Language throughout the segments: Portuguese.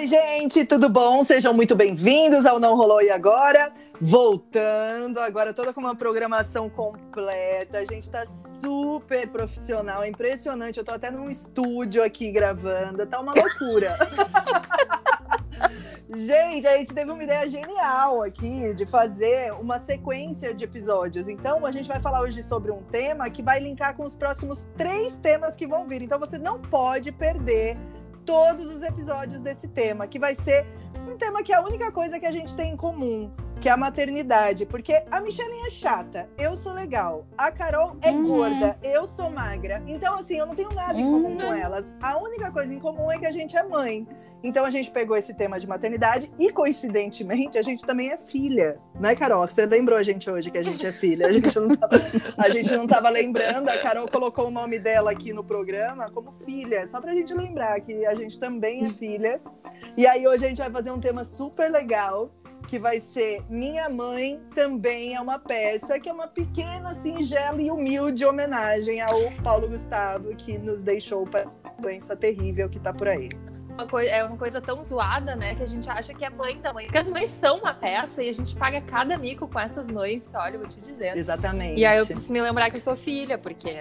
Oi, gente, tudo bom? Sejam muito bem-vindos ao Não Rolou e Agora. Voltando, agora toda com uma programação completa. A gente tá super profissional, é impressionante. Eu tô até num estúdio aqui gravando, tá uma loucura. Gente, a gente teve uma ideia genial aqui de fazer uma sequência de episódios. Então, a gente vai falar hoje sobre um tema que vai linkar com os próximos três temas que vão vir. Então, você não pode perder todos os episódios desse tema, que vai ser um tema que é a única coisa que a gente tem em comum, que é a maternidade. Porque a Michelinha é chata, eu sou legal. A Carol é uhum. gorda, eu sou magra. Então, assim, eu não tenho nada em comum uhum. com elas. A única coisa em comum é que a gente é mãe. Então a gente pegou esse tema de maternidade e, coincidentemente, a gente também é filha, né, Carol? Você lembrou a gente hoje que a gente é filha? A gente não tava, a gente não tava lembrando, a Carol colocou o nome dela aqui no programa como filha, só pra gente lembrar que a gente também é filha. E aí hoje a gente vai fazer um tema super legal, que vai ser Minha Mãe Também é uma Peça, que é uma pequena, singela e humilde homenagem ao Paulo Gustavo, que nos deixou para a doença terrível que tá por aí uma coisa, é uma coisa tão zoada, né? Que a gente acha que é mãe da mãe. Porque as mães são uma peça e a gente paga cada mico com essas mães, que olha, eu vou te dizer. Exatamente. E aí eu preciso me lembrar que eu sou filha, porque.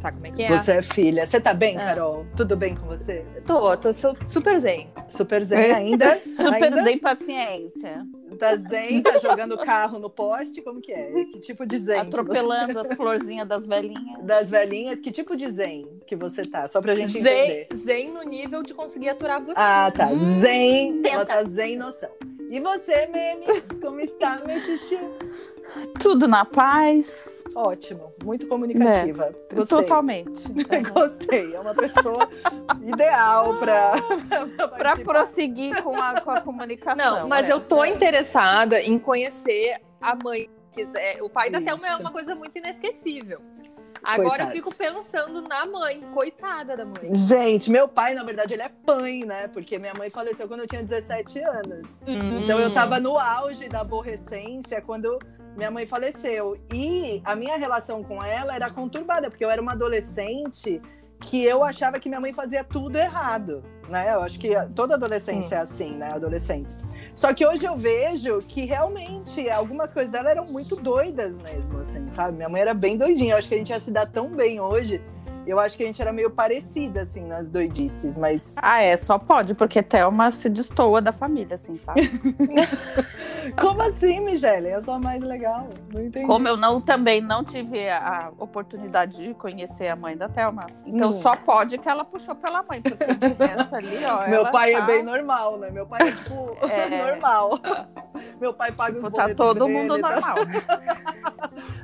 Sabe como é que é? Você é filha. Você tá bem, é. Carol? Tudo bem com você? Tô, tô super zen. Super zen ainda? super ainda? zen paciência. Tá zen, tá jogando carro no poste, como que é? Que tipo de zen? Atropelando você... as florzinhas das velhinhas. Das velhinhas, que tipo de zen que você tá? Só pra gente zen, entender. Zen no nível de conseguir aturar você. Ah, tá. Hum, zen, tenta. ela tá zen noção. E você, Memes, como está, meu xixi? Tudo na paz. Ótimo, muito comunicativa. É, totalmente. Gostei, é uma pessoa ideal para para prosseguir com a, com a comunicação. Não, mas é. eu tô interessada em conhecer a mãe. O pai da Thelma é uma coisa muito inesquecível. Agora Coitado. eu fico pensando na mãe, coitada da mãe. Gente, meu pai, na verdade, ele é pai, né? Porque minha mãe faleceu quando eu tinha 17 anos. Hum. Então eu tava no auge da aborrecência quando minha mãe faleceu. E a minha relação com ela era conturbada, porque eu era uma adolescente que eu achava que minha mãe fazia tudo errado, né? Eu acho que toda adolescência hum. é assim, né? Adolescentes. Só que hoje eu vejo que realmente algumas coisas dela eram muito doidas mesmo, assim, sabe? Minha mãe era bem doidinha. Eu acho que a gente ia se dar tão bem hoje eu acho que a gente era meio parecida, assim, nas doidices, mas. Ah, é, só pode, porque Thelma se destoa da família, assim, sabe? Como assim, Michelle? Eu sou a mais legal. Não entendi. Como eu não também não tive a oportunidade de conhecer a mãe da Thelma. Então hum. só pode que ela puxou pela mãe, porque o resto ali, ó. Meu pai é tá... é bem normal, né? Meu pai é tipo é... normal. Meu pai paga os tipo, Tá todo dele, mundo tá... normal.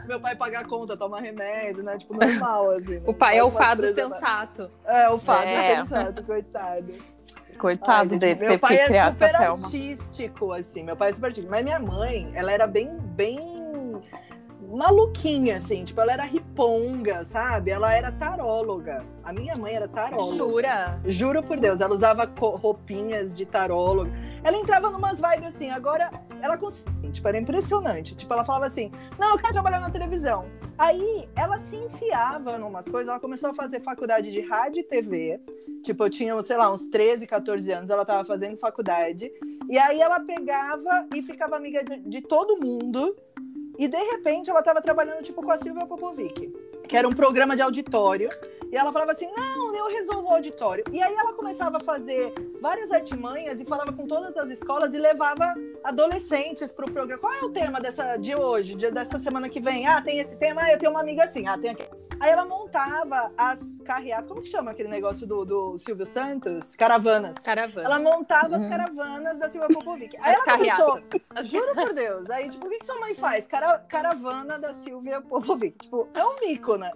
Meu pai paga a conta, toma remédio, né? Tipo, normal, assim. Né? O pai é o fado sensato. É, o fado é. sensato, coitado. Coitado Ai, dele, meu pai é super artístico, assim. Meu pai é super artístico. Mas minha mãe, ela era bem, bem maluquinha, assim. Tipo, ela era riponga, sabe? Ela era taróloga. A minha mãe era taróloga. Jura? Juro por Deus. Ela usava roupinhas de taróloga. Ela entrava numas vibes assim. Agora, ela conseguia. Tipo, era impressionante. Tipo, ela falava assim: Não, eu quero trabalhar na televisão. Aí, ela se enfiava numas coisas. Ela começou a fazer faculdade de rádio e TV. Tipo, eu tinha, sei lá, uns 13, 14 anos. Ela tava fazendo faculdade. E aí, ela pegava e ficava amiga de, de todo mundo e de repente ela estava trabalhando tipo com a Silvia Popovic, que era um programa de auditório. E ela falava assim: não, eu resolvo o auditório. E aí ela começava a fazer várias artimanhas e falava com todas as escolas e levava adolescentes para o programa. Qual é o tema dessa, de hoje, de, dessa semana que vem? Ah, tem esse tema, ah, eu tenho uma amiga assim, ah, tem aqui. Aí ela montava as carreatas, como que chama aquele negócio do, do Silvio Santos? Caravanas. Caravana. Ela montava uhum. as caravanas da Silvia Popovic. Aí as ela começou, juro por Deus, aí tipo, o que, que sua mãe faz? Cara, caravana da Silvia Popovic. Tipo, é um mico, né?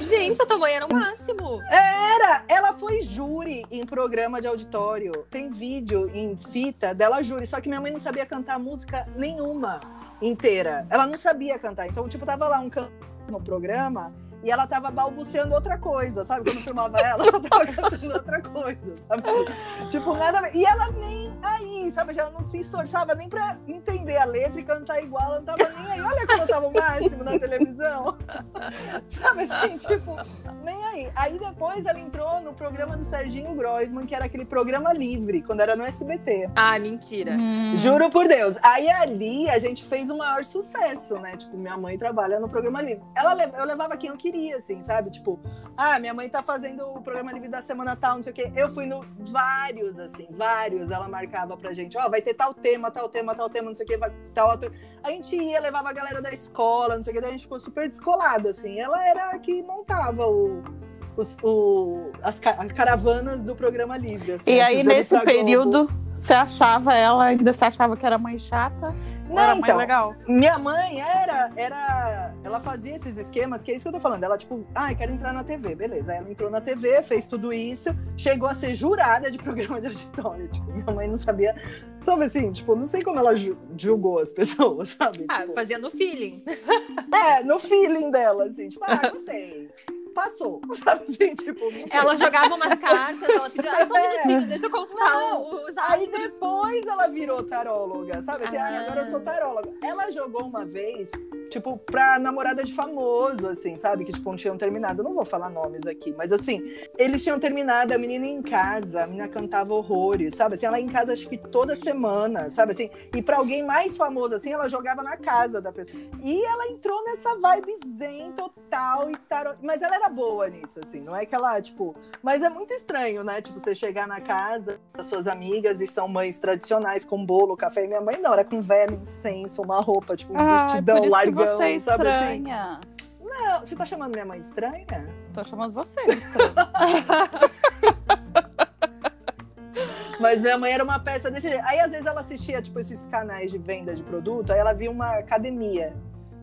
Gente, a tua mãe era o máximo. Era! Ela foi júri em programa de auditório. Tem vídeo em fita dela júri, só que minha mãe não sabia cantar música nenhuma inteira. Ela não sabia cantar. Então, tipo, tava lá um canto no programa e ela tava balbuciando outra coisa, sabe? Quando filmava ela, ela tava cantando outra coisa, sabe? tipo, nada a ver. E ela nem aí, sabe? Ela não se esforçava nem pra entender a letra e cantar igual, ela não tava nem aí. Olha como eu tava o máximo na televisão. sabe assim, tipo, nem aí. Aí depois ela entrou no programa do Serginho Groisman, que era aquele programa livre, quando era no SBT. Ah, mentira. Hum. Juro por Deus. Aí ali a gente fez o maior sucesso, né? Tipo, minha mãe trabalha no programa livre. Ela, eu levava quem eu queria, assim, sabe? Tipo, ah, minha mãe tá fazendo o programa livre da semana tal, não sei o quê. Eu fui no vários, assim, vários. Ela marcava pra gente, ó, oh, vai ter tal tema, tal tema, tal tema, não sei o quê, vai, tal ator. A gente ia, levava a galera da escola, não sei o quê, daí a gente ficou super descolado, assim. Ela era a que montava o, os, o, as caravanas do programa livre. Assim, e aí, nesse período, você achava ela, ainda você achava que era mãe chata? Não, então, legal. minha mãe era, era, ela fazia esses esquemas, que é isso que eu tô falando. Ela, tipo, ai, ah, quero entrar na TV, beleza. Aí ela entrou na TV, fez tudo isso, chegou a ser jurada de programa de auditório. Tipo, minha mãe não sabia, sabe assim, tipo, não sei como ela julgou as pessoas, sabe? Ah, tipo, fazia no feeling. É, no feeling dela, assim, tipo, ah, gostei passou, sabe assim, tipo... Ela jogava umas cartas, ela pedia, ah, só um é. minutinho, deixa eu consultar não, os astros. Aí depois ela virou taróloga, sabe assim, ah. agora eu sou taróloga. Ela jogou uma vez, tipo, pra namorada de famoso, assim, sabe, que, tipo, não tinham terminado, eu não vou falar nomes aqui, mas assim, eles tinham terminado, a menina em casa, a menina cantava horrores, sabe, assim, ela em casa acho que toda semana, sabe, assim, e pra alguém mais famoso, assim, ela jogava na casa da pessoa. E ela entrou nessa vibe zen total e tarô, mas ela era boa nisso, assim. Não é que ela, tipo. Mas é muito estranho, né? Tipo, você chegar na casa das suas amigas e são mães tradicionais com bolo, café. E minha mãe não, era com velho, incenso, uma roupa, tipo, um ah, vestidão largão. Você é estranha. Assim. Não, você tá chamando minha mãe de estranha? Tô chamando você de estranha. Mas minha mãe era uma peça desse jeito. Aí, às vezes, ela assistia, tipo, esses canais de venda de produto, aí ela via uma academia.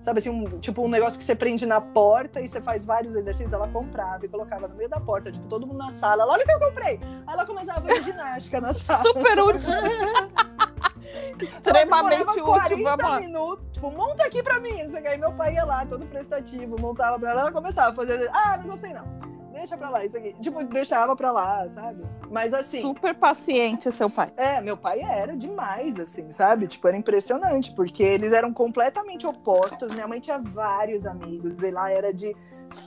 Sabe assim, um, tipo um negócio que você prende na porta e você faz vários exercícios. Ela comprava e colocava no meio da porta, tipo, todo mundo na sala. Olha o que eu comprei! Aí ela começava a fazer ginástica na sala. Super útil! Extremamente útil, vamos minutos, tipo, monta aqui pra mim. Não sei Aí meu pai ia lá, todo prestativo, montava pra ela, ela começava a fazer. Ah, não gostei não deixa pra lá, isso aqui. Tipo, deixava pra lá, sabe? Mas assim. Super paciente seu pai. É, meu pai era demais, assim, sabe? Tipo, era impressionante, porque eles eram completamente opostos. Minha mãe tinha vários amigos, e lá era de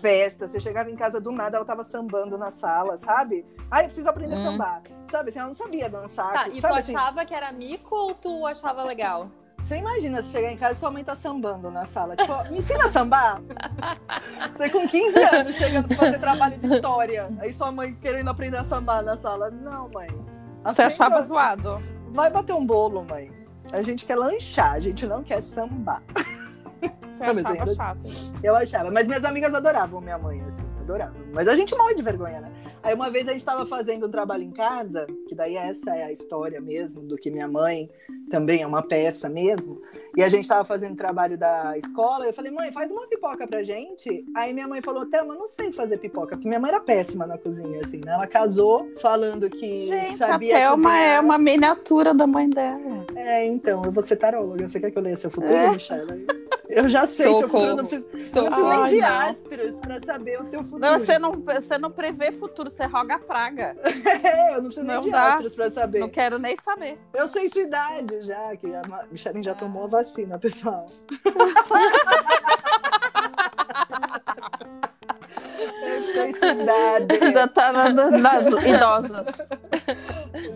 festa. Você chegava em casa do nada, ela tava sambando na sala, sabe? Ah, eu preciso aprender hum. a sambar. Sabe assim, ela não sabia dançar. Tá, e tu assim? achava que era mico ou tu achava legal? Você imagina se chegar em casa e sua mãe tá sambando na sala. Tipo, me ensina a sambar? Você com 15 anos chegando pra fazer trabalho de história. Aí sua mãe querendo aprender a sambar na sala. Não, mãe. Você achava zoado? Vai bater um bolo, mãe. A gente quer lanchar, a gente não quer sambar. Você achava assim, chato. Eu achava. Mas minhas amigas adoravam minha mãe, assim. Adoravam. Mas a gente morre de vergonha, né? Aí uma vez a gente estava fazendo um trabalho em casa, que daí essa é a história mesmo, do que minha mãe também é uma peça mesmo. E a gente estava fazendo trabalho da escola, eu falei, mãe, faz uma pipoca pra gente. Aí minha mãe falou, Thelma, não sei fazer pipoca, porque minha mãe era péssima na cozinha, assim, né? Ela casou falando que gente, sabia a Thelma cozinhar. é uma miniatura da mãe dela. É, então, eu vou ser taróloga. Você quer que eu leia seu futuro, é? Michelle? Eu já sei Socorro. seu futuro, não preciso, não preciso nem de astros pra saber o teu futuro. Não, você não, você não prevê futuro, você roga a praga. é, eu não preciso não nem de astros pra saber. Não quero nem saber. Eu sei sua idade já, que a Michelle já tomou a vacina, pessoal. idade. Já tá na, nas idosas.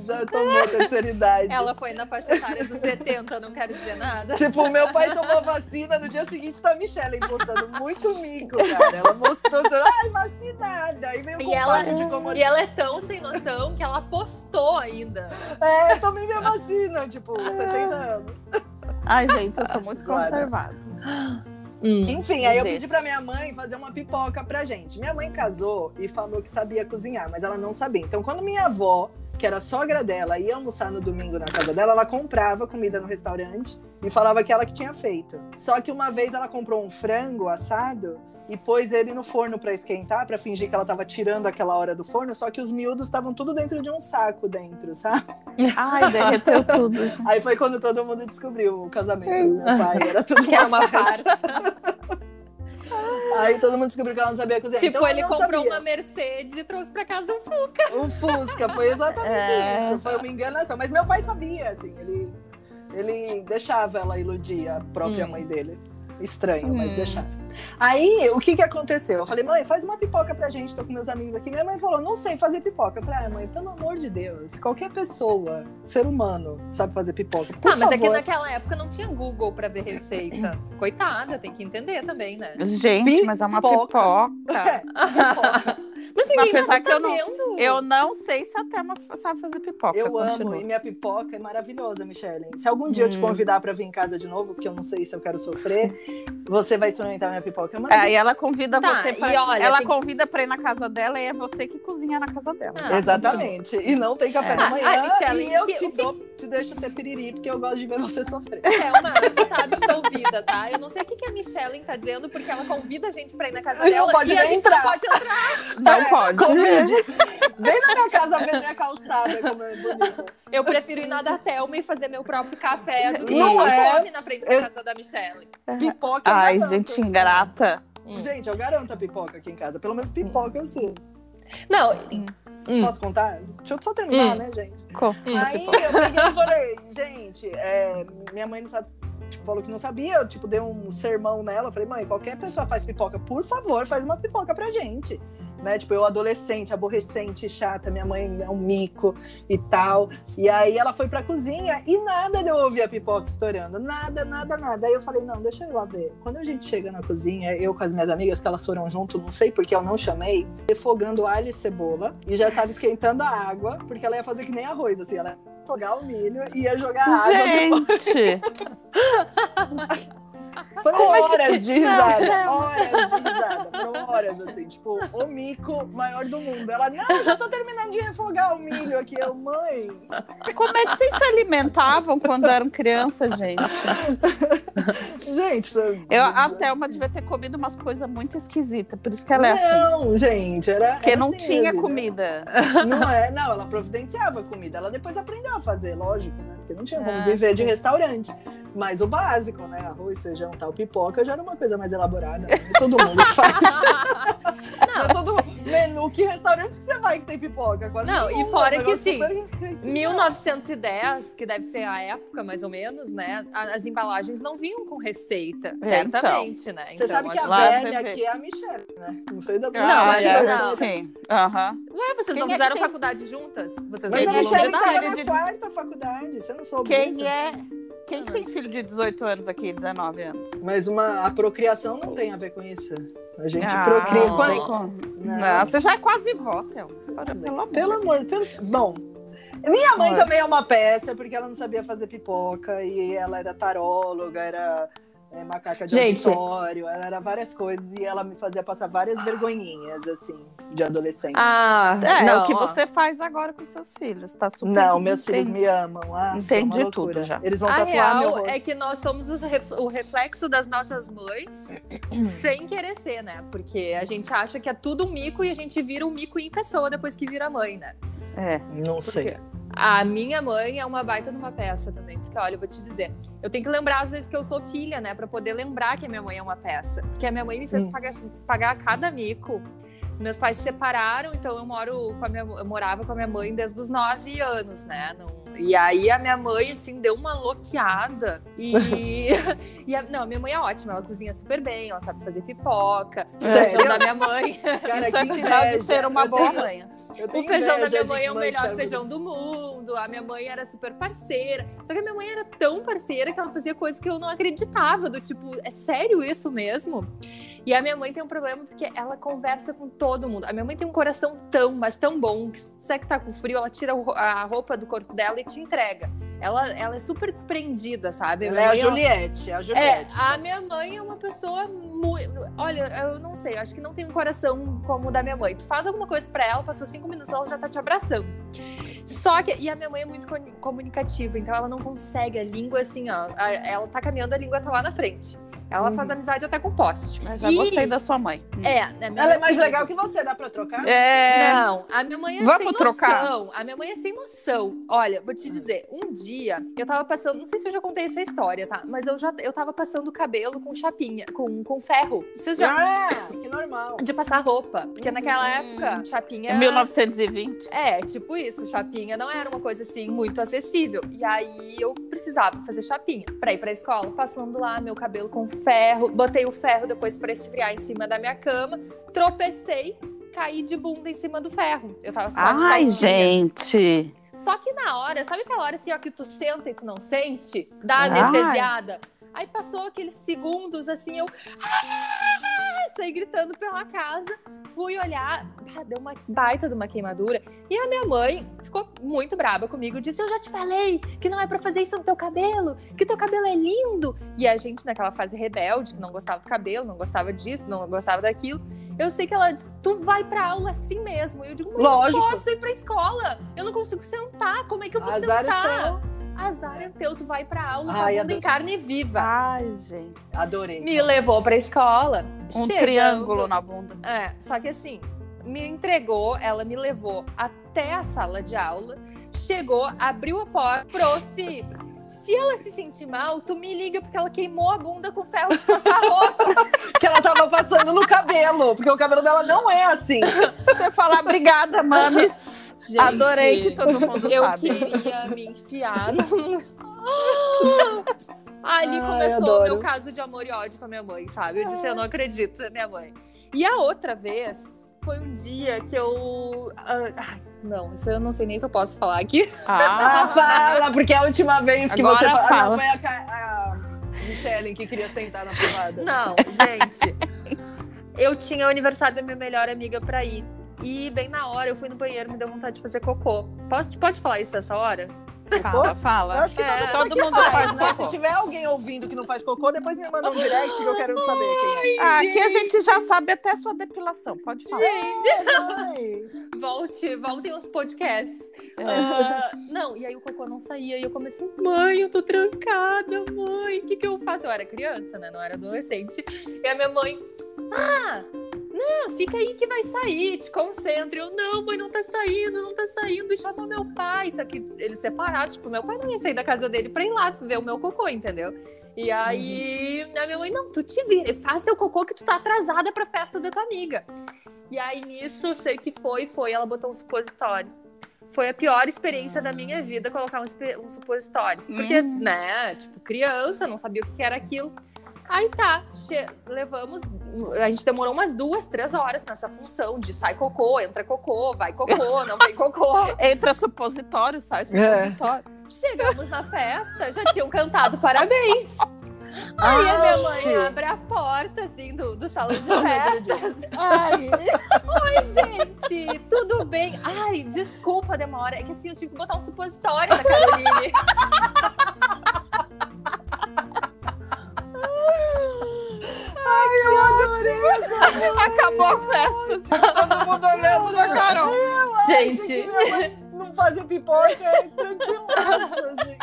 Já tomou a terceira idade. Ela foi na faixa etária dos 70, não quero dizer nada. Tipo, meu pai tomou vacina, no dia seguinte tá a Michelle postando muito mico, cara. Ela mostrou, ai, vacinada. Aí veio e ela, de E ela é tão sem noção que ela postou ainda. É, eu tomei minha vacina, tipo, 70 anos. Ai, gente, eu sou muito conservada. Hum, Enfim, aí eu pedi pra minha mãe fazer uma pipoca pra gente. Minha mãe casou e falou que sabia cozinhar, mas ela não sabia. Então, quando minha avó, que era sogra dela, ia almoçar no domingo na casa dela, ela comprava comida no restaurante e falava que ela que tinha feito. Só que uma vez ela comprou um frango assado e pôs ele no forno para esquentar, para fingir que ela tava tirando aquela hora do forno, só que os miúdos estavam tudo dentro de um saco dentro, sabe? Ai, derreteu tudo. Aí foi quando todo mundo descobriu o casamento do meu pai, era tudo que era uma farsa. Aí todo mundo descobriu que ela não sabia cozinhar. Tipo, então, ele comprou sabia. uma Mercedes e trouxe pra casa um Fusca. Um Fusca, foi exatamente É. isso. Foi uma enganação. Mas meu pai sabia, assim, ele, ele deixava ela iludir a própria Hum. mãe dele. Estranho, mas Hum. deixava. Aí, o que que aconteceu? Eu falei, mãe, faz uma pipoca pra gente, tô com meus amigos aqui. Minha mãe falou, não sei fazer pipoca. Eu falei, ah, mãe, pelo amor de Deus, qualquer pessoa, ser humano, sabe fazer pipoca. Por Tá, mas é que favor. naquela época não tinha Google pra ver receita. Coitada, tem que entender também, né? Gente, mas é uma Pipoca. pipoca. Mas ninguém tá apesar que eu não- sabendo. Eu não sei se a Thelma sabe fazer pipoca. Eu amo, continua. e minha pipoca é maravilhosa, Michelle. Se algum dia eu te Hum. convidar pra vir em casa de novo, porque eu não sei se eu quero sofrer, você vai experimentar minha pipoca. É É, e ela convida Tá, você pra... olha, ela tem- convida pra ir na casa dela e é você que cozinha na casa dela. Ah, Exatamente. E não tem café É. da manhã. Ai, Michelle, e eu que- te, que- dou, te deixo ter piriri, porque eu gosto de ver você sofrer. Thelma, tu tá absolvida, tá? Eu não sei o que, que a Michelle tá dizendo, porque ela convida a gente pra ir na casa Não dela pode e a nem gente entrar. não pode entrar. Não É, pode. Convide. Vem na minha casa ver minha calçada, como é bonita. Eu prefiro ir na da Thelma e fazer meu próprio café do que Não é. na frente da casa da Michelle. Pipoca eu Ai, gente Hum. Gente, eu garanto a pipoca aqui em casa. Pelo menos pipoca eu sei. Não, hum. Posso contar? Deixa eu só terminar, Hum. né, gente? Co- Hum. Aí eu peguei e falei, gente, é, minha mãe não sabe. Tipo, falou que não sabia, eu, tipo, dei um sermão nela. Eu falei, mãe, qualquer pessoa faz pipoca, por favor, faz uma pipoca pra gente. Né? Tipo, eu adolescente, aborrecente, chata, minha mãe é um mico e tal. E aí ela foi pra cozinha e nada de eu ouvir a pipoca estourando. Nada, nada, nada. Aí eu falei, não, deixa eu ir lá ver. Quando a gente chega na cozinha, eu com as minhas amigas, que elas foram junto, não sei porque eu não chamei, refogando alho e cebola. E já tava esquentando a água, porque ela ia fazer que nem arroz, assim. Ela ia refogar o milho e ia jogar água. Gente, Foram é horas de risada, Não, horas de risada. Foram horas, assim, tipo, o mico maior do mundo. Ela, não, já tô terminando de refogar o milho aqui. Eu, mãe, como é que vocês se alimentavam quando eram crianças, gente? gente... isso- Eu, a Thelma devia ter comido umas coisas muito esquisitas, por isso que ela é assim. Não, gente, era. Porque era não assim, tinha comida. Não é, não, ela providenciava comida. Ela depois aprendeu a fazer, lógico, né? Porque não tinha como Ah, viver de restaurante. Mas o básico, né? Arroz, feijão, tal, pipoca já era uma coisa mais elaborada. Né? Todo mundo que faz. Não é todo menu que restaurantes que você vai que tem pipoca? Quase Não, e fora é um que sim, super- 1910, que deve ser a época mais ou menos, né? a- As embalagens não vinham com receita, É, então. certamente, né? Você sabe que a velha vê. aqui é a Michelle, né? Não sei da Não, Ah, é, é, não. Sim. Aham. Ué, vocês Quem não é fizeram tem- faculdade juntas? Vocês Mas a não é Michelle estava na de- quarta faculdade, você não soube Quem disso? é. Quem que tem filho de 18 anos aqui, 19 anos? Mas uma, a procriação não tem a ver com isso. A gente Ah, procria. não quando- como. Não. Não, você já é quase vó. Ora, Pelo amor. Pelo amor, pelo... Bom, minha mãe também é uma peça, porque ela não sabia fazer pipoca, e ela era taróloga, era é, macaca de Gente. auditório, ela era várias coisas, e ela me fazia passar várias vergonhinhas, assim, de adolescente. Ah, É, é não, o que ó. você faz agora com seus filhos. Tá super não, meus filhos Entendi. me amam. Ah, Entendi uma loucura. tudo já. Eles vão A tatuar meu real rosto. é que nós somos o reflexo das nossas mães, sem querer ser, né? Porque a gente acha que é tudo um mico e a gente vira um mico em pessoa depois que vira mãe, né? É. Não sei. A minha mãe é uma baita numa peça também. Porque, olha, eu vou te dizer, eu tenho que lembrar às vezes que eu sou filha, né? Pra poder lembrar que a minha mãe é uma peça. Porque a minha mãe me fez Hum. pagar, assim, pagar cada mico. Meus pais se separaram, então eu moro com a minha, eu morava com a minha mãe desde os nove anos, né? Não- e aí a minha mãe, assim, deu uma loqueada. E, e a- não, a minha mãe é ótima, ela cozinha super bem, ela sabe fazer pipoca. O feijão da minha mãe. Cara, Isso é que sinal de ser uma boa mãe. O feijão da minha mãe é o melhor feijão do mundo. A minha mãe era super parceira. Só que a minha mãe era tão parceira que ela fazia coisas que eu não acreditava. Do tipo, é sério isso mesmo? E a minha mãe tem um problema porque ela conversa com todo mundo. A minha mãe tem um coração tão, mas tão bom que se você que tá com frio, ela tira a roupa do corpo dela e te entrega. Ela, ela é super desprendida, sabe? Ela é a ela- Juliette, a é, Juliette. a minha mãe é uma pessoa muito. Olha, eu não sei, acho que não tem um coração como o da minha mãe. Tu faz alguma coisa pra ela, passou cinco minutos, ela já tá te abraçando. Só que. E a minha mãe é muito co- comunicativa, então ela não consegue a língua assim, ó. Ela tá caminhando, a língua tá lá na frente. Ela Uhum. faz amizade até com poste. Mas já E- gostei da sua mãe. É, né, minha Ela é mais legal que você, dá pra trocar? É. Não, a minha mãe é Vamos sem trocar? noção. A minha mãe é sem noção. Olha, vou te dizer, um dia eu tava passando, não sei se eu já contei essa história, tá? Mas eu já eu tava passando o cabelo com chapinha, com, com ferro. Vocês já Ah, que normal. de passar roupa, porque naquela Hum. época chapinha 1920. é, tipo isso, chapinha não era uma coisa assim muito acessível. E aí eu precisava fazer chapinha pra ir pra escola, passando lá meu cabelo com ferro, botei o ferro depois pra esfriar em cima da minha cama, tropecei, caí de bunda em cima do ferro. Eu tava só de Ai, calcinha. gente. Só que na hora, sabe aquela hora assim, ó, que tu senta e tu não sente? Dá Ai. anestesiada. Aí passou aqueles segundos assim, eu "Ah!" saí gritando pela casa, fui olhar, deu uma baita de uma queimadura. E a minha mãe ficou muito braba comigo, disse: Eu já te falei que não é pra fazer isso no teu cabelo, que teu cabelo é lindo. E a gente, naquela fase rebelde, que não gostava do cabelo, não gostava disso, não gostava daquilo. Eu sei que ela disse, tu vai pra aula assim mesmo. E eu digo, mas eu Lógico. não posso ir pra escola. Eu não consigo sentar. Como é que eu vou Azar é sentar? Azar é teu, tu vai pra aula com Ai, em carne viva. Ai, gente. Adorei. Me levou pra escola. Um Chegando- triângulo na bunda. É, só que assim, me entregou, ela me levou até a sala de aula, chegou, abriu a porta, prof. Se ela se sentir mal, tu me liga porque ela queimou a bunda com ferro de passar roupa. Que ela tava passando no cabelo, porque o cabelo dela não é assim. Você falar obrigada, mames. Gente, Adorei que todo mundo Eu sabe. queria me enfiar no. Ali Ai, começou o meu caso de amor e ódio com a minha mãe, sabe? Eu disse, eu não acredito na minha mãe. E a outra vez foi um dia que eu. ah, ai, não, isso eu não sei nem se eu posso falar aqui. Ah, Ah, fala, porque a última vez que Agora você fala. fala. Não, foi a, a Michelle que queria sentar na privada. Não, gente. eu tinha o aniversário da minha melhor amiga pra ir. E bem na hora eu fui no banheiro, me deu vontade de fazer cocô. Pode, pode falar isso essa hora? Fala, Eu fala. acho que todo, É, mundo, todo mundo faz, faz né? cocô. Se tiver alguém ouvindo que não faz cocô, depois me manda um direct que eu quero saber quem é. Ah, aqui a gente já sabe até a sua depilação. Pode falar. Ai. Volte, voltem os podcasts. É. Ah, não, e aí o cocô não saía. E eu comecei, mãe, eu tô trancada, mãe. O que, que eu faço? Eu era criança, né? Não era adolescente. E a minha mãe, ah, não, fica aí que vai sair, te concentre. Eu, não, mãe, não tá saindo, não tá saindo. Chama meu pai. Só que eles separados, tipo, meu pai não ia sair da casa dele pra ir lá ver o meu cocô, entendeu? E aí, a minha mãe, não, tu te vira, faz teu cocô que tu tá atrasada pra festa da tua amiga. E aí, nisso, eu sei que foi, foi, ela botou um supositório. Foi a pior experiência da minha vida colocar um, um supositório. Porque, Hum. né, tipo, criança, não sabia o que era aquilo. Aí tá, levamos. A gente demorou umas duas, três horas nessa função de sai cocô, entra cocô, vai cocô, não vem cocô. Entra supositório, sai supositório. Chegamos na festa, já tinham cantado parabéns. Aí a minha mãe abre a porta, assim, do, do salão de festas. Ai, Oi, gente, tudo bem? Ai, desculpa a demora. É que assim, eu tive que botar um supositório da Caroline. Eu adorei essa acabou a festa. Assim, todo mundo olhando pra Carol. gente, Não fazer pipoca é tranquilaço, assim.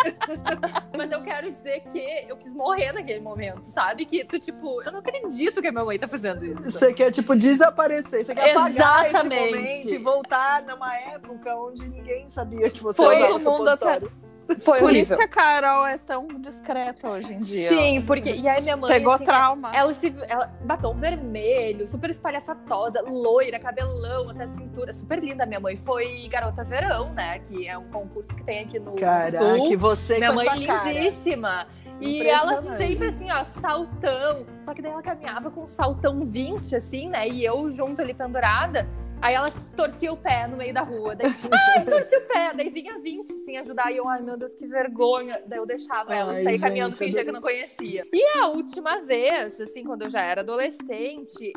mas eu quero dizer que eu quis morrer naquele momento, sabe? Que tu, tipo, eu não acredito que a minha mãe tá fazendo isso. Você quer, tipo, desaparecer. Você quer apagar esse Exatamente. momento e voltar numa época onde ninguém sabia que você Foi usava todo mundo supositório. Foi Por horrível. isso que a Carol é tão discreta hoje em dia. Sim, porque. E aí minha mãe. Pegou assim, trauma. Ela se. Ela, batom vermelho, super espalhafatosa, loira, cabelão até a cintura. Super linda. Minha mãe foi garota verão, né? Que é um concurso que tem aqui no Caraca, sul. você Minha com mãe essa cara. lindíssima. E ela sempre assim, ó, saltão. Só que daí ela caminhava com um saltão 20, assim, né? E eu junto ali pendurada. Aí ela torcia o pé no meio da rua. Daí, ai, torcia o pé. Daí vinha 20, assim, ajudar. E eu, ai, meu Deus, que vergonha. Daí eu deixava ela Ai, sair caminhando, fingia que eu não conhecia. E a última vez, assim, quando eu já era adolescente,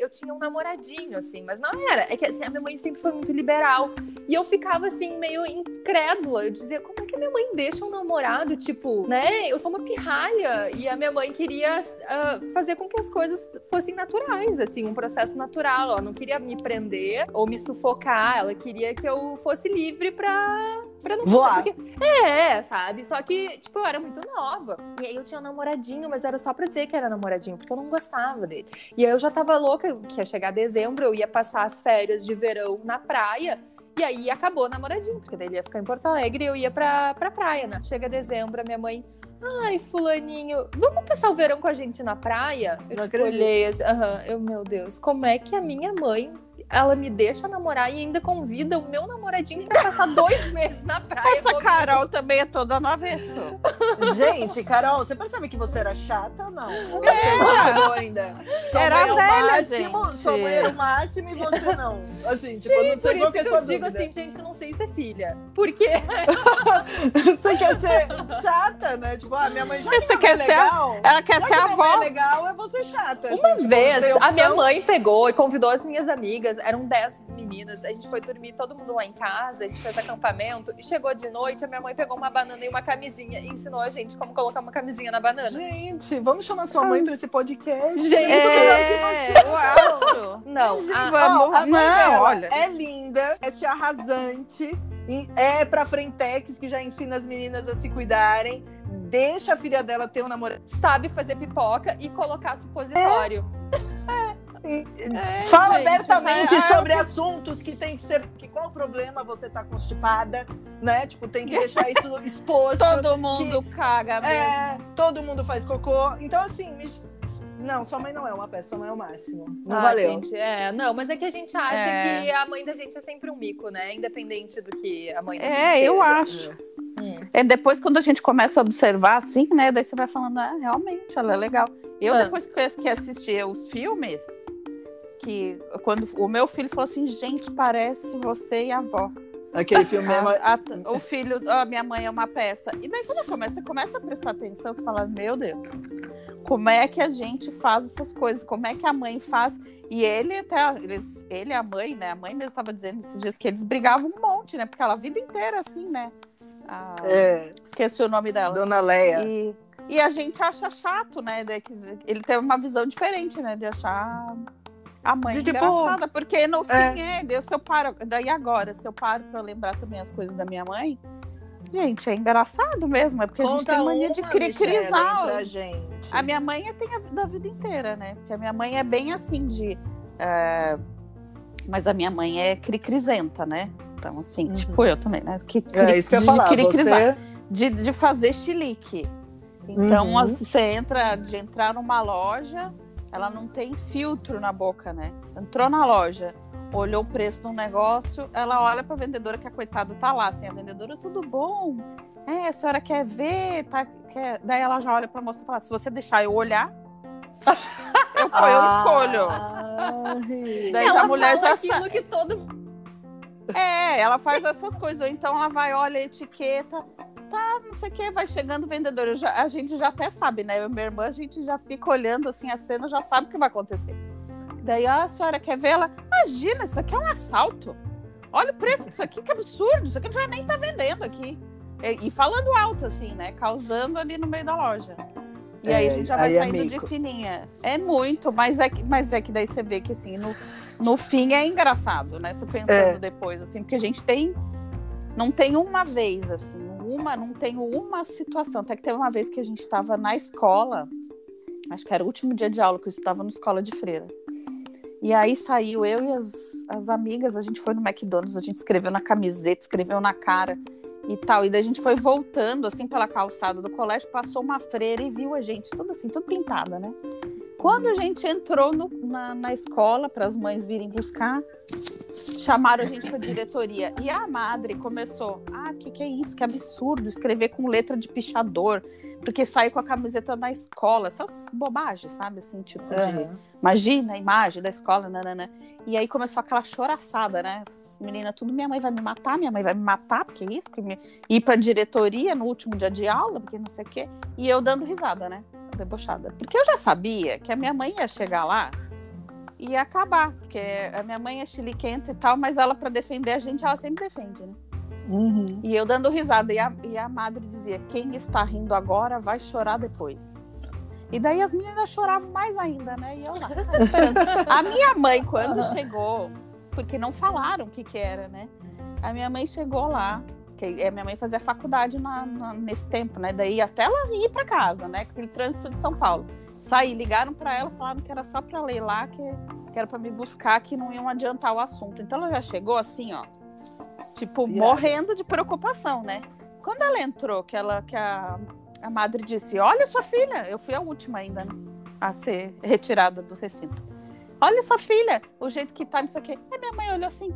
eu tinha um namoradinho, assim. Mas não era. É que, assim, a minha mãe sempre foi muito liberal. E eu ficava, assim, meio incrédula. Eu dizia, como é que a minha mãe deixa um namorado, tipo, né? Eu sou uma pirralha. E a minha mãe queria ah, fazer com que as coisas fossem naturais, assim, um processo natural. Ela não queria me prender ou me sufocar. Ela queria que eu fosse livre pra Pra não Voar. Porque, é, sabe? Só que, tipo, eu era muito nova. E aí eu tinha um namoradinho, mas era só pra dizer que era namoradinho, porque eu não gostava dele. E aí eu já tava louca que ia chegar dezembro, eu ia passar as férias de verão na praia. E aí acabou o namoradinho, porque daí ele ia ficar em Porto Alegre e eu ia pra, pra praia, né? Chega dezembro, a minha mãe. Ai, fulaninho, vamos passar o verão com a gente na praia? Eu Não tipo, olhei assim, aham, eu, meu Deus, como é que a minha mãe, ela me deixa namorar e ainda convida o meu namoradinho pra passar dois meses na praia Essa comigo? Carol também é toda no avesso. Gente, Carol, você percebe que você era chata ou não? Você não percebeu ainda? Sua Era é velha, máximo, gente. sua mãe era o máximo e você não. Assim, tipo, eu não Por sei isso qual que é a sua eu digo dúvida. assim, gente, eu não sei ser filha. Porque Você quer ser chata, né? Tipo, ah, minha mãe já Você que quer é ser a- legal. Ela quer Já ser que a é avó. legal, é você chata. uma assim, tipo, vez a minha mãe pegou e convidou as minhas amigas, eram 10 meninas, a gente foi dormir todo mundo lá em casa, a gente fez acampamento, e chegou de noite, a minha mãe pegou uma banana e uma camisinha e ensinou a gente como colocar uma camisinha na banana. Gente, vamos chamar sua mãe pra esse podcast. Gente, É, eu acho. Não, a- Vamos. A mãe Não, olha. É linda, é tia arrasante, e é pra Frentex, que já ensina as meninas a se cuidarem. Deixa a filha dela ter um namorado. sabe fazer pipoca e colocar supositório. É, Fala gente, abertamente é, sobre assuntos que tem que ser. Que qual o problema você tá constipada, né? Tipo, tem que deixar isso exposto. Todo mundo caga mesmo. É, todo mundo faz cocô. Então, assim, me- não, sua mãe não é uma peça, sua mãe é o máximo. Não ah, valeu. gente, é, não, mas é que a gente acha É. que a mãe da gente é sempre um mico, né? Independente do que a mãe da gente É, eu seja. acho. Hum. É depois quando a gente começa a observar assim, né? Daí você vai falando, ah, realmente, ela é legal. Eu, Ah. depois que que assisti os filmes, que quando o meu filho falou assim, gente, parece você e a avó. Aquele filme mesmo. A- a- o filho, a minha mãe é uma peça. E daí quando começa, você começa a prestar atenção, você fala, meu Deus, como é que a gente faz essas coisas? Como é que a mãe faz? E ele até, eles, ele e a mãe, né? A mãe mesmo estava dizendo esses dias que eles brigavam um monte, né? Porque ela a vida inteira assim, né? A- É, Esqueci o nome dela. Dona Leia. E, e a gente acha chato, né? ele teve uma visão diferente, né? De achar a mãe De, tipo, engraçada. Porque no fim, é. é, eu paro. Daí agora, se eu paro pra lembrar também as coisas da minha mãe, gente, é engraçado mesmo. É porque a gente Conta tem mania de cri crisar. pra os- gente. A minha mãe tem a vida, a vida inteira, né? Porque a minha mãe é bem assim de. é, Mas a minha mãe é cri-crisenta, né? Então, assim, Uhum. tipo eu também, né? Que, É isso que eu ia de falar. cri-crisar Você... de, de fazer chilique. Então, Uhum. assim, você entra, de entrar numa loja, ela não tem filtro na boca, né? Você entrou na loja, olhou o preço de um negócio, ela olha pra vendedora que a coitada tá lá, assim, a vendedora, tudo bom? É, a senhora quer ver? Tá, quer... Daí ela já olha pra moça e fala, se você deixar eu olhar, eu, pô, eu escolho. Ai. Daí ela a mulher já sabe. que todo É, ela faz essas coisas. Ou então ela vai, olha a etiqueta, tá, não sei o que, vai chegando o vendedor. Já- a gente já até sabe, né? Eu e minha irmã, a gente já fica olhando assim a cena, já sabe o que vai acontecer. Daí "Ah, a senhora quer ver ela? Imagina, isso aqui é um assalto. Olha o preço disso aqui, que absurdo. Isso aqui já nem tá vendendo aqui. E, e falando alto, assim, né? Causando ali no meio da loja. E aí É, a gente já vai aí é saindo de mico. fininha. É muito, mas é, que, mas é que daí você vê que assim, no, no fim é engraçado, né? Você pensando É. depois, assim, porque a gente tem. Não tem uma vez, assim, uma, não tem uma situação. Até que teve uma vez que a gente estava na escola, acho que era o último dia de aula que eu estava na escola de freira. E aí saiu eu e as, as amigas, a gente foi no McDonald's, a gente escreveu na camiseta, escreveu na cara e tal. E daí a gente foi voltando, assim, pela calçada do colégio, passou uma freira e viu a gente, tudo assim, tudo pintada, né? Quando a gente entrou no- na, na escola para as mães virem buscar, chamaram a gente para diretoria. E a madre começou: Ah, o que, que é isso? Que absurdo escrever com letra de pichador, porque sai com a camiseta da escola. Essas bobagens, sabe? Assim, tipo de. Aham. Imagina a imagem da escola, nanana. E aí começou aquela choraçada, né? As meninas, tudo, minha mãe vai me matar, minha mãe vai me matar, porque isso, porque me... ir pra diretoria no último dia de aula, porque não sei o quê. E eu dando risada, né? Debochada. Porque eu já sabia que a minha mãe ia chegar lá e ia acabar, porque a minha mãe é chiliquenta e tal, mas ela, pra defender a gente, ela sempre defende, né? Uhum. E eu dando risada. E a, e a madre dizia: quem está rindo agora vai chorar depois. E daí as meninas choravam mais ainda, né? E eu lá. esperando. a minha mãe, quando chegou, porque não falaram o que, que era, né? A minha mãe chegou lá, Que é, minha mãe fazia faculdade na, na, nesse tempo, né? Daí até ela ir para casa, né? Aquele trânsito de São Paulo. Saí, ligaram para ela, falaram que era só para ler lá, que, que era para me buscar, que não iam adiantar o assunto. Então ela já chegou assim, ó, tipo, Virada. morrendo de preocupação, né? Quando ela entrou, que ela que a, a madre disse: Olha sua filha, eu fui a última ainda né, a ser retirada do recinto. Olha sua filha, o jeito que tá nisso aqui. Aí minha mãe olhou assim: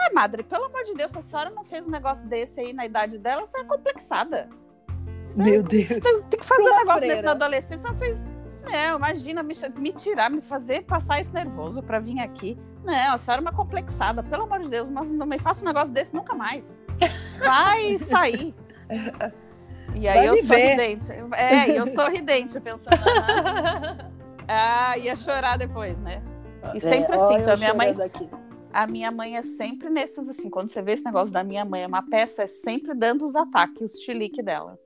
Ah, madre, pelo amor de Deus, a senhora não fez um negócio desse aí na idade dela, você é complexada. Meu Deus. Você tem que fazer Uma um negócio freira. desse na adolescência. Ela fez. Não, imagina me, me tirar, me fazer passar esse nervoso pra vir aqui. Não, a senhora é uma complexada, pelo amor de Deus, não, não me faça um negócio desse nunca mais. Vai sair. E aí Vai eu sorridente. É, eu sorridente, pensando, "Aham." ah, ia chorar depois, né? E sempre É, assim, então, a minha mãe, aqui. A minha mãe é sempre nesses assim, quando você vê esse negócio da minha mãe, é uma peça, é sempre dando os ataques, os chilique dela.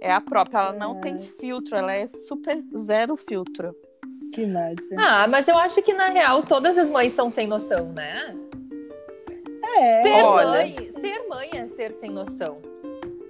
É a própria, ela não É. tem filtro, ela é super zero filtro. Que massa. Ah, mas eu acho que na real todas as mães são sem noção, né? É, Ser Olha. mãe, ser mãe é ser sem noção.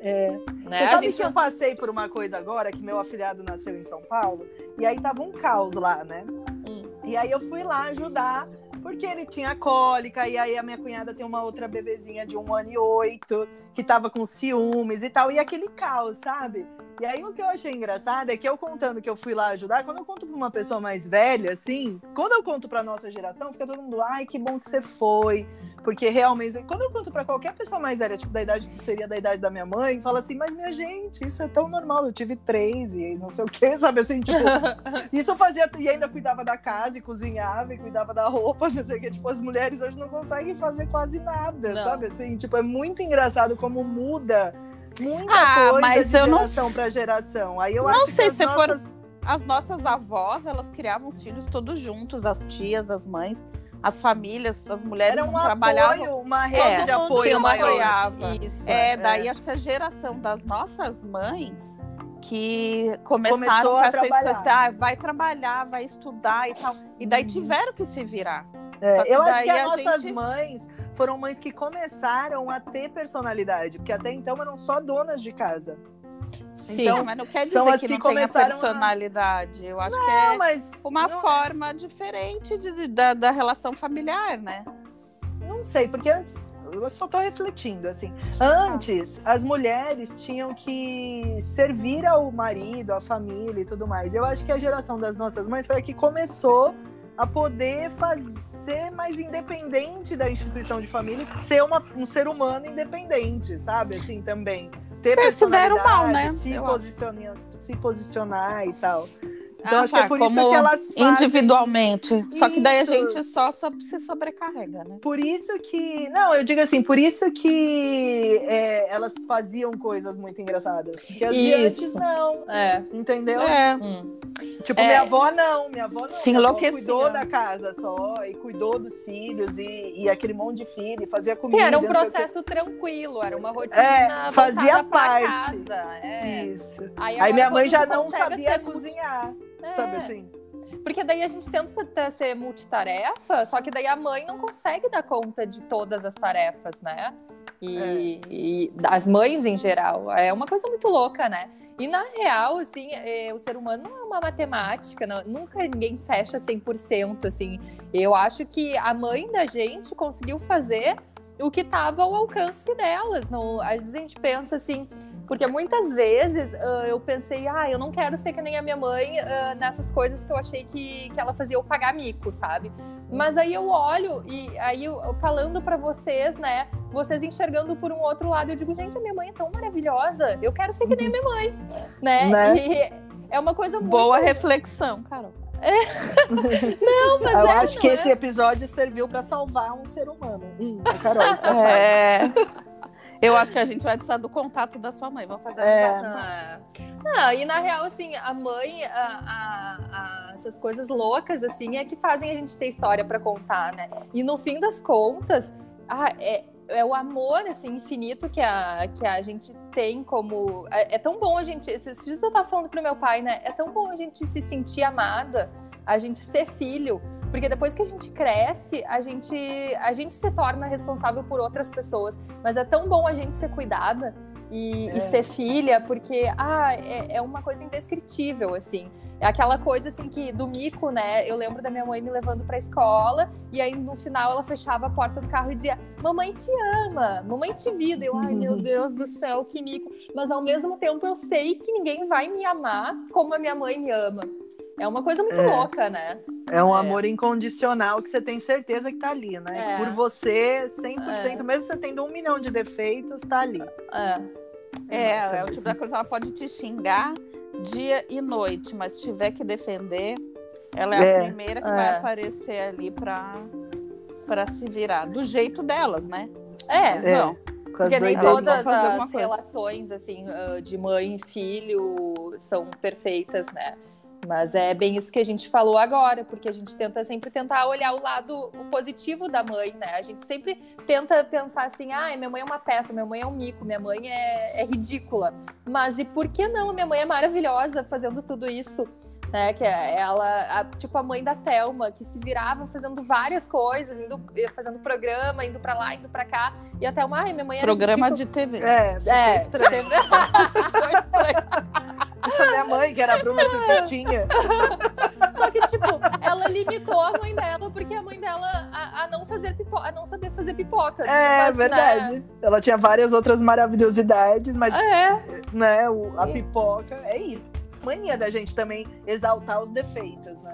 é. Né? Você sabe gente que eu passei por uma coisa agora, que meu afilhado nasceu em São Paulo, e aí tava um caos lá, né? Hum. E aí eu fui lá ajudar, porque ele tinha cólica, e aí a minha cunhada tem uma outra bebezinha de um ano e oito, que tava com ciúmes e tal, e aquele caos, sabe? E aí o que eu achei engraçado é que eu contando que eu fui lá ajudar, quando eu conto pra uma pessoa mais velha, assim, quando eu conto pra nossa geração, fica todo mundo, ai, que bom que você foi. Porque realmente, quando eu conto pra qualquer pessoa mais velha, tipo, da idade que seria da idade da minha mãe, fala assim, mas minha gente, isso é tão normal, eu tive três e não sei o quê, sabe assim, tipo, isso eu fazia, e ainda cuidava da casa, e cozinhava, e cuidava da roupa, não sei o que. Tipo, as mulheres hoje não conseguem fazer quase nada, Não. sabe? Assim, tipo, é muito engraçado como muda muita Ah, coisa mas de eu não geração s- para geração. Aí eu Não acho sei que se for- nossas... As nossas avós, elas criavam os filhos todos juntos, as tias, as mães, as famílias, as mulheres Era um trabalhavam. apoio, uma rede É, de apoio tinha uma apoiava. Isso. É, daí acho que a geração das nossas mães que começaram com a essa história, ah, vai trabalhar, vai estudar e tal. E daí Uhum. tiveram que se virar. É, que eu acho que as nossas gente- mães foram mães que começaram a ter personalidade, porque até então eram só donas de casa. Sim. Então, mas não quer dizer que, que não tenha começaram a- personalidade. Eu acho que Não, é mas uma não- forma diferente de- de- da, da relação familiar, né? Não sei, porque antes. Eu só tô refletindo, assim. Antes, as mulheres tinham que servir ao marido, à família e tudo mais. Eu acho que a geração das nossas mães foi a que começou a poder fazer mais independente da instituição de família, ser uma- um ser humano independente, sabe? Assim, também. Ter É, se deram mal, né? Se, posicionar, se posicionar e tal. Então, Ah, acho que é tá, por como isso que elas fazem Individualmente. Só que daí a gente só, só se sobrecarrega, né? Por isso que. Não, eu digo assim, por isso que é, elas faziam coisas muito engraçadas. Que as de Isso. antes não, É. entendeu? É. Hum. Tipo, É. minha avó não, minha avó não. Se enlouquecia. cuidou da casa só, e cuidou dos filhos, e, e aquele monte de filho, e fazia comida. Sim, era um processo tranquilo, era uma rotina É, fazia parte. casa. É. Isso. Aí, Aí minha mãe já não sabia cozinhar, multi- sabe É. assim? Porque daí a gente tenta ser- multitarefa, só que daí a mãe não consegue dar conta de todas as tarefas, né? E, e as mães em geral. É uma coisa muito louca, né? E na real, assim, é, o ser humano não é uma matemática, não- nunca ninguém fecha 100%, assim. Eu acho que a mãe da gente conseguiu fazer o que estava ao alcance delas. Não, às vezes a gente pensa assim, porque muitas vezes ah, eu pensei, ah, eu não quero ser que nem a minha mãe ah, nessas coisas que eu achei que, que ela fazia eu pagar mico, sabe? Mas aí eu olho e aí eu, falando pra vocês, né? Vocês enxergando por um outro lado, eu digo, gente, a minha mãe é tão maravilhosa, eu quero ser que nem a minha mãe, né? Né? E é uma coisa muito. Boa reflexão, Carol. Não, mas eu é, acho que é? esse episódio serviu pra salvar um ser humano. Hum, a Carol. É. Eu acho que a gente vai precisar do contato da sua mãe. Vamos fazer É. Ah. Não, e na real, assim, a mãe, a- a- a- essas coisas loucas, assim, é que fazem a gente ter história pra contar, né? E no fim das contas, ah, é, é o amor, assim, infinito que a, que a gente tem como... É, é tão bom a gente... Esses dias eu tava falando pro meu pai, né? É tão bom a gente se sentir amada, a gente ser filho, Porque depois que a gente cresce, a gente, a gente se torna responsável por outras pessoas. Mas é tão bom a gente ser cuidada e, É. e ser filha, porque ah, é, é uma coisa indescritível, assim. É aquela coisa assim que do mico, né? Eu lembro da minha mãe me levando pra escola e aí no final ela fechava a porta do carro e dizia: Mamãe te ama, mamãe te vida. Eu, ai meu Deus do céu, que mico. Mas ao mesmo tempo eu sei que ninguém vai me amar como a minha mãe me ama. É uma coisa muito É. louca, né? É um É. amor incondicional que você tem certeza que tá ali, né? É. Por você, 100%, mesmo você tendo um milhão de defeitos, tá ali. É. É, Nossa, é o tipo da coisa, ela pode te xingar dia e noite, mas tiver que defender, ela é, É, a primeira que é. vai aparecer ali pra, pra se virar. Do jeito delas, né? É, Mas É. não. Porque nem todas as relações, assim, ah, de mãe e filho são perfeitas, né? Mas é bem isso que a gente falou agora, porque a gente tenta sempre tentar olhar o lado o positivo da mãe, né? A gente sempre tenta pensar assim, ah, minha mãe é uma peça, minha mãe é um mico, minha mãe é, é ridícula. Mas e por que não? Minha mãe é maravilhosa fazendo tudo isso. Né, que é ela, a- tipo a mãe da Thelma, que se virava fazendo várias coisas, indo, fazendo programa, indo pra lá, indo pra cá. E a Thelma, ai, minha mãe era Programa ridícula. de TV. É, É, ficou estranho. Minha mãe, que era a Bruna Surfistinha. Só que, tipo, ela limitou a mãe dela porque a mãe dela a, a não fazer pipoca, a não saber fazer pipoca. É, Mas, verdade. Ela tinha várias outras maravilhosidades, mas né, né, o- a pipoca é isso. Mania da gente também exaltar os defeitos, né?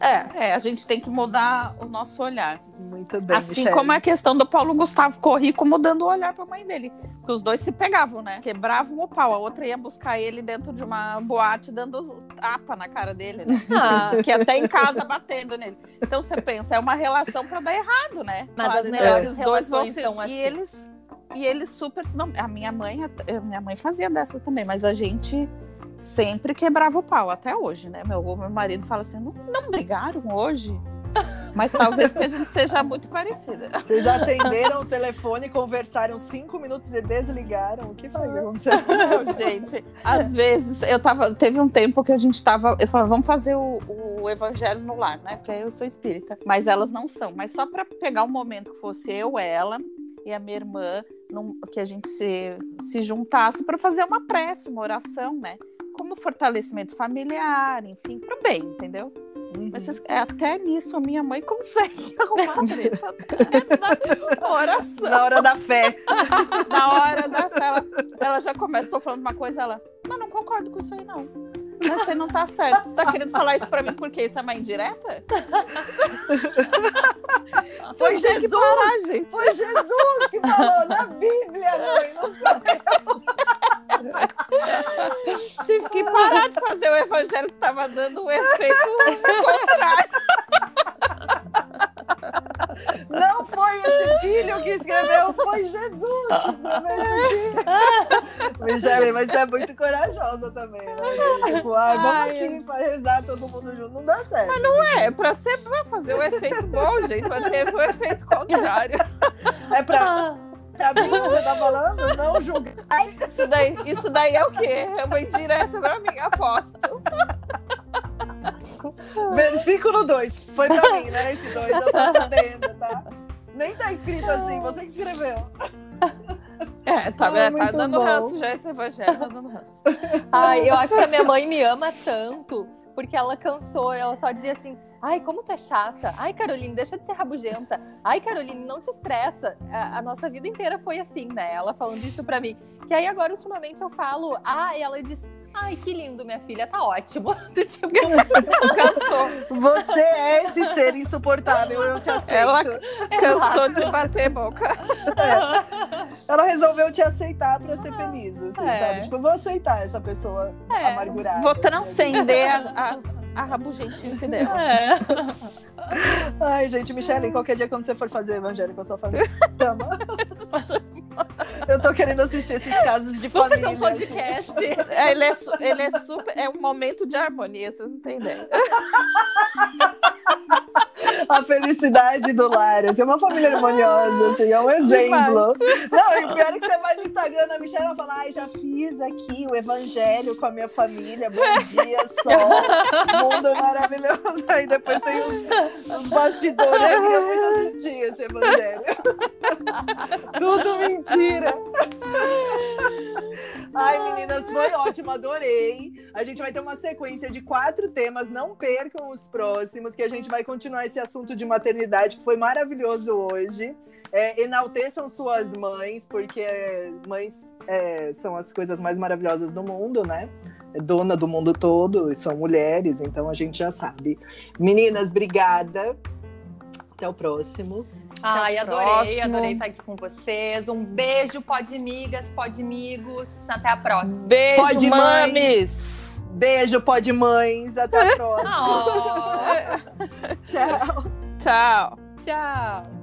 É, é. A gente tem que mudar o nosso olhar. Muito bem. assim Michele. como a questão do Paulo Gustavo Corrico mudando o olhar pra mãe dele. Porque os dois se pegavam, né? Quebravam o pau. A outra ia buscar ele dentro de uma boate, dando tapa na cara dele, né? Ah, que até em casa batendo nele. Então você pensa, é uma relação pra dar errado, né? Mas Claro, as então melhores esses dois vão relações se- são assim. E eles, e eles super. se Não, a minha mãe, a minha mãe fazia dessa também, mas a gente sempre quebrava o pau, até hoje, né? Meu, meu marido fala assim: não, não brigaram hoje? Mas talvez porque a gente seja muito parecida. Vocês atenderam o telefone, conversaram cinco minutos e desligaram. O que foi que aconteceu? Não, gente, às vezes eu tava. Teve um tempo que a gente tava. Eu falava, vamos fazer o, o evangelho no lar, né? Porque eu sou espírita. Mas elas não são. Mas só para pegar um momento que fosse eu, ela e a minha irmã, num- que a gente se, se juntasse para fazer uma prece, uma oração, né? Como fortalecimento familiar, enfim, pro bem, entendeu? Mas vocês- é, até nisso a minha mãe consegue arrumar treta até na oração. Na hora da fé. Na hora da ela, ela já começa, tô falando uma coisa, ela, mas não concordo com isso aí, não. Mas Você não tá certo. Você tá querendo falar isso pra mim porque isso é uma indireta? Foi Tem que Jesus! parar, gente. Foi Jesus que falou na Bíblia, mãe. Não sei. Tive que parar de fazer o evangelho que tava dando um efeito contrário. Não foi esse filho que escreveu, foi Jesus que escreveu esse filho. Michele, mas você é muito corajosa também, né? Tipo, ai, vamos Ai, aqui pra rezar todo mundo junto. Não dá certo. Mas não É, pra ser pra fazer o efeito bom, gente, mas teve o efeito contrário. é pra, Ah, pra mim que você tá falando, não julgar. Isso daí, isso daí é o quê? É uma indireta pra mim, aposto. Versículo 2. Foi pra mim, né? Esse 2 eu tô sabendo, tá? Nem tá escrito assim, você que escreveu. É, tá, Ai, tá muito dando bom. ranço já esse evangelho, tá dando ranço. Ai, eu acho que a minha mãe me ama tanto porque ela cansou, ela só dizia assim: ai, como tu é chata. Ai, Caroline, deixa de ser rabugenta. Ai, Caroline, não te estressa. A, a nossa vida inteira foi assim, né? Ela falando isso pra mim. Que aí agora, ultimamente, eu falo, ah, e ela diz. Ai, que lindo, minha filha, tá ótimo. Do tipo, Cansou. Você é esse ser insuportável, eu te aceito. Ela cansou de bater boca. Ela resolveu te aceitar pra ser feliz, assim, É. sabe? Tipo, eu vou aceitar essa pessoa É. amargurada. Vou transcender a, a, a rabugentice dela. é. Ai, gente, Michele, qualquer dia quando você for fazer evangelho com a sua família, tama. Eu tô querendo assistir esses casos de Vamos família. fazer um assim. podcast. É, Ele é, ele é super. É um momento de harmonia, vocês não têm ideia. a felicidade do lar. Assim, é uma família harmoniosa, assim, é um exemplo. Não, e o pior é que você vai no Instagram da Michelle e fala: ai, já fiz aqui o evangelho com a minha família, bom dia, sol, mundo maravilhoso. Aí depois tem os, os bastidores aqui, eu não assisti esse evangelho. Tudo mentira. Ai, meninas, foi ótimo, adorei. A gente vai ter uma sequência de quatro temas, não percam os próximos, que a gente vai continuar esse assunto de maternidade, que foi maravilhoso hoje. É, enalteçam suas mães, porque mães é, são as coisas mais maravilhosas do mundo, né? É dona do mundo todo, e são mulheres, então a gente já sabe. Meninas, obrigada. Até o próximo. Ai, adorei, adorei estar aqui com vocês. Um beijo, pode migas, pode amigos. Até a próxima. Beijo, pode mames. Beijo, pode mães. Até a próxima. Oh. Tchau. Tchau. Tchau.